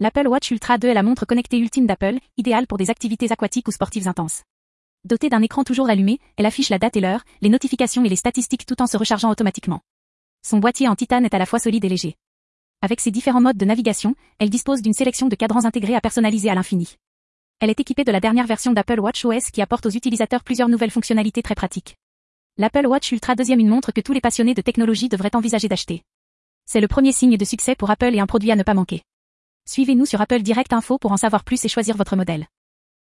L'Apple Watch Ultra 2 est la montre connectée ultime d'Apple, idéale pour des activités aquatiques ou sportives intenses. Dotée d'un écran toujours allumé, elle affiche la date et l'heure, les notifications et les statistiques tout en se rechargeant automatiquement. Son boîtier en titane est à la fois solide et léger. Avec ses différents modes de navigation, elle dispose d'une sélection de cadrans intégrés à personnaliser à l'infini. Elle est équipée de la dernière version d'Apple Watch OS qui apporte aux utilisateurs plusieurs nouvelles fonctionnalités très pratiques. L'Apple Watch Ultra 2 une montre que tous les passionnés de technologie devraient envisager d'acheter. C'est le premier signe de succès pour Apple et un produit à ne pas manquer. Suivez-nous sur Apple Direct Info pour en savoir plus et choisir votre modèle.